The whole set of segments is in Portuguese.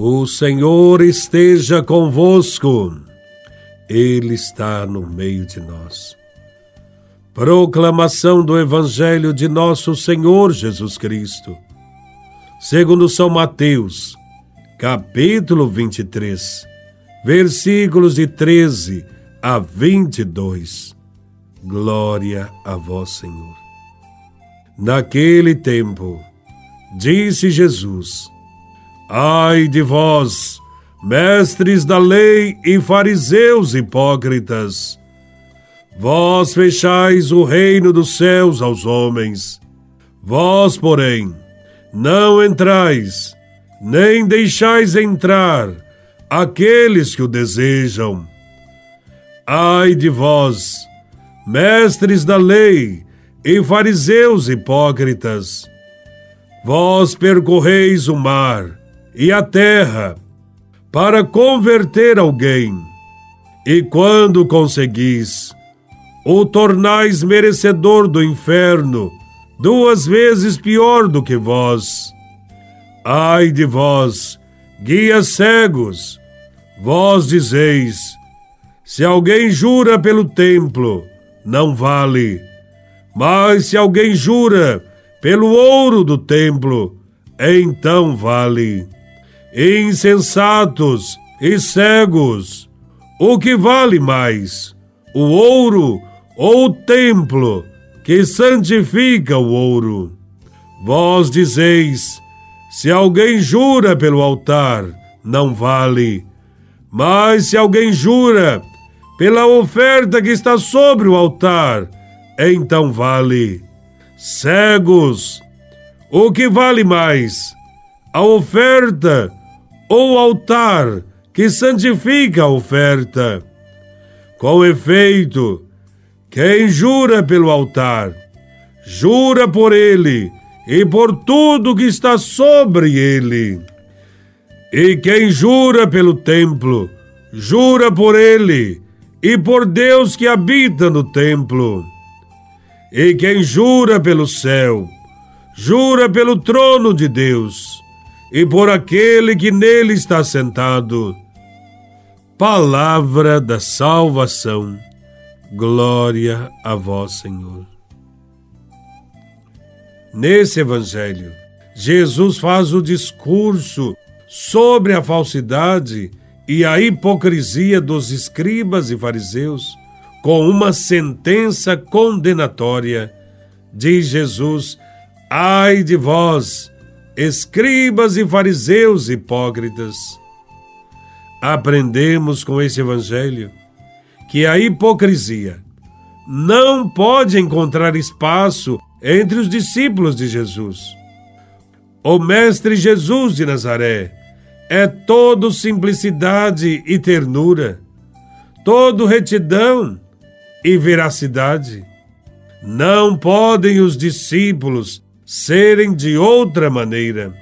O Senhor esteja convosco, Ele está no meio de nós. Proclamação do Evangelho de Nosso Senhor Jesus Cristo, segundo São Mateus, capítulo 23, versículos de 13 a 22. Glória a Vós, Senhor. Naquele tempo, disse Jesus: Ai de vós, mestres da lei e fariseus hipócritas! Vós fechais o reino dos céus aos homens. Vós, porém, não entrais, nem deixais entrar aqueles que o desejam. Ai de vós, mestres da lei e fariseus hipócritas! Vós percorreis o mar e a terra para converter alguém. E quando conseguis, o tornais merecedor do inferno, duas vezes pior do que vós. Ai de vós, guias cegos, vós dizeis: se alguém jura pelo templo, não vale. Mas se alguém jura pelo ouro do templo, então vale insensatos e cegos. O que vale mais, o ouro ou o templo que santifica o ouro? Vós dizeis: se alguém jura pelo altar, não vale. Mas se alguém jura pela oferta que está sobre o altar, então vale. Cegos, o que vale mais? A oferta ou altar que santifica a oferta. Com efeito, quem jura pelo altar, jura por ele e por tudo que está sobre ele. E quem jura pelo templo, jura por ele e por Deus que habita no templo. E quem jura pelo céu, jura pelo trono de Deus e por aquele que nele está sentado. Palavra da salvação. Glória a vós, Senhor. Nesse evangelho, Jesus faz o discurso sobre a falsidade e a hipocrisia dos escribas e fariseus com uma sentença condenatória. Diz Jesus: Ai de vós, escribas e fariseus hipócritas. Aprendemos com esse evangelho que a hipocrisia não pode encontrar espaço entre os discípulos de Jesus. O Mestre Jesus de Nazaré é todo simplicidade e ternura, todo retidão e veracidade. Não podem os discípulos serem de outra maneira.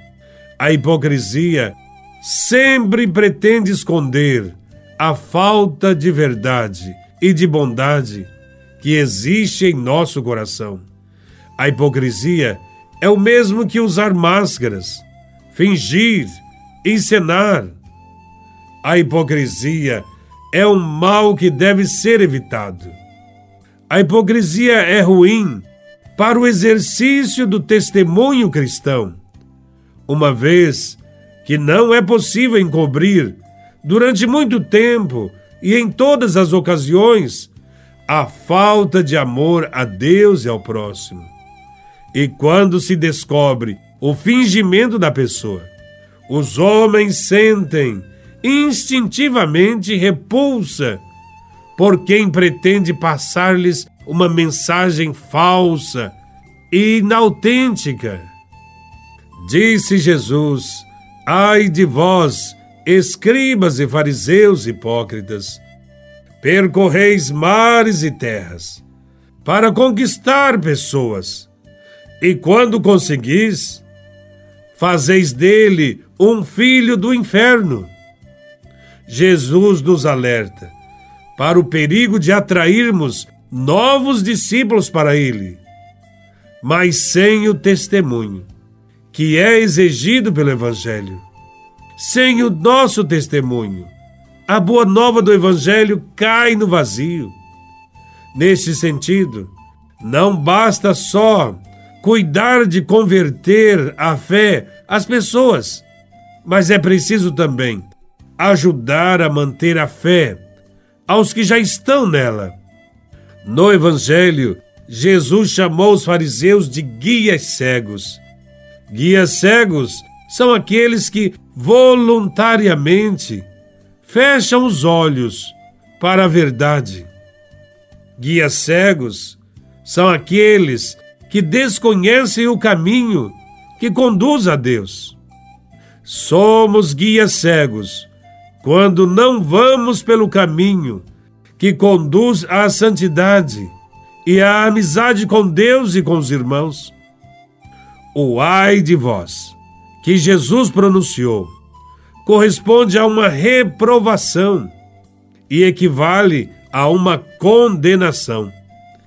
A hipocrisia sempre pretende esconder a falta de verdade e de bondade que existe em nosso coração. A hipocrisia é o mesmo que usar máscaras, fingir, encenar. A hipocrisia é um mal que deve ser evitado. A hipocrisia é ruim para o exercício do testemunho cristão, uma vez que não é possível encobrir, durante muito tempo e em todas as ocasiões, a falta de amor a Deus e ao próximo. E quando se descobre o fingimento da pessoa, os homens sentem instintivamente repulsa por quem pretende passar-lhes uma mensagem falsa e inautêntica. Disse Jesus: Ai de vós, escribas e fariseus hipócritas, percorreis mares e terras para conquistar pessoas, e quando conseguis, fazeis dele um filho do inferno. Jesus nos alerta para o perigo de atrairmos novos discípulos para ele, mas sem o testemunho que é exigido pelo Evangelho. sem o nosso testemunho, a boa nova do Evangelho cai no vazio. Neste sentido, não basta só cuidar de converter a fé às pessoas, mas é preciso também ajudar a manter a fé aos que já estão nela. No Evangelho, Jesus chamou os fariseus de guias cegos. Guias cegos são aqueles que voluntariamente fecham os olhos para a verdade. Guias cegos são aqueles que desconhecem o caminho que conduz a Deus. Somos guias cegos quando não vamos pelo caminho que conduz à santidade e à amizade com Deus e com os irmãos. O ai de vós, que Jesus pronunciou, corresponde a uma reprovação e equivale a uma condenação.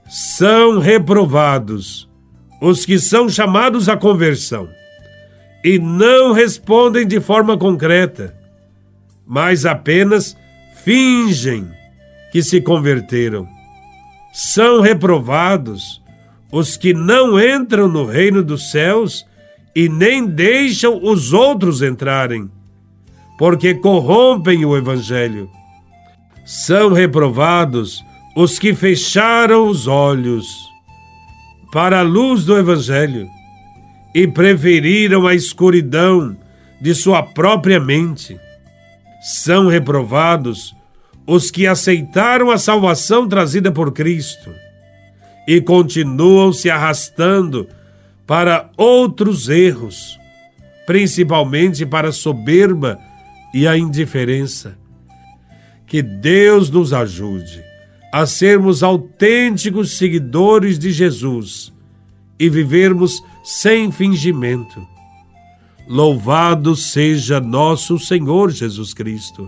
São reprovados os que são chamados à conversão e não respondem de forma concreta, mas apenas fingem que se converteram. São reprovados os que não entram no reino dos céus e nem deixam os outros entrarem, porque corrompem o evangelho. São reprovados os que fecharam os olhos para a luz do Evangelho e preferiram a escuridão de sua própria mente. São reprovados os que aceitaram a salvação trazida por Cristo e continuam se arrastando para outros erros, principalmente para a soberba e a indiferença. Que Deus nos ajude a sermos autênticos seguidores de Jesus e vivermos sem fingimento. Louvado seja nosso Senhor Jesus Cristo,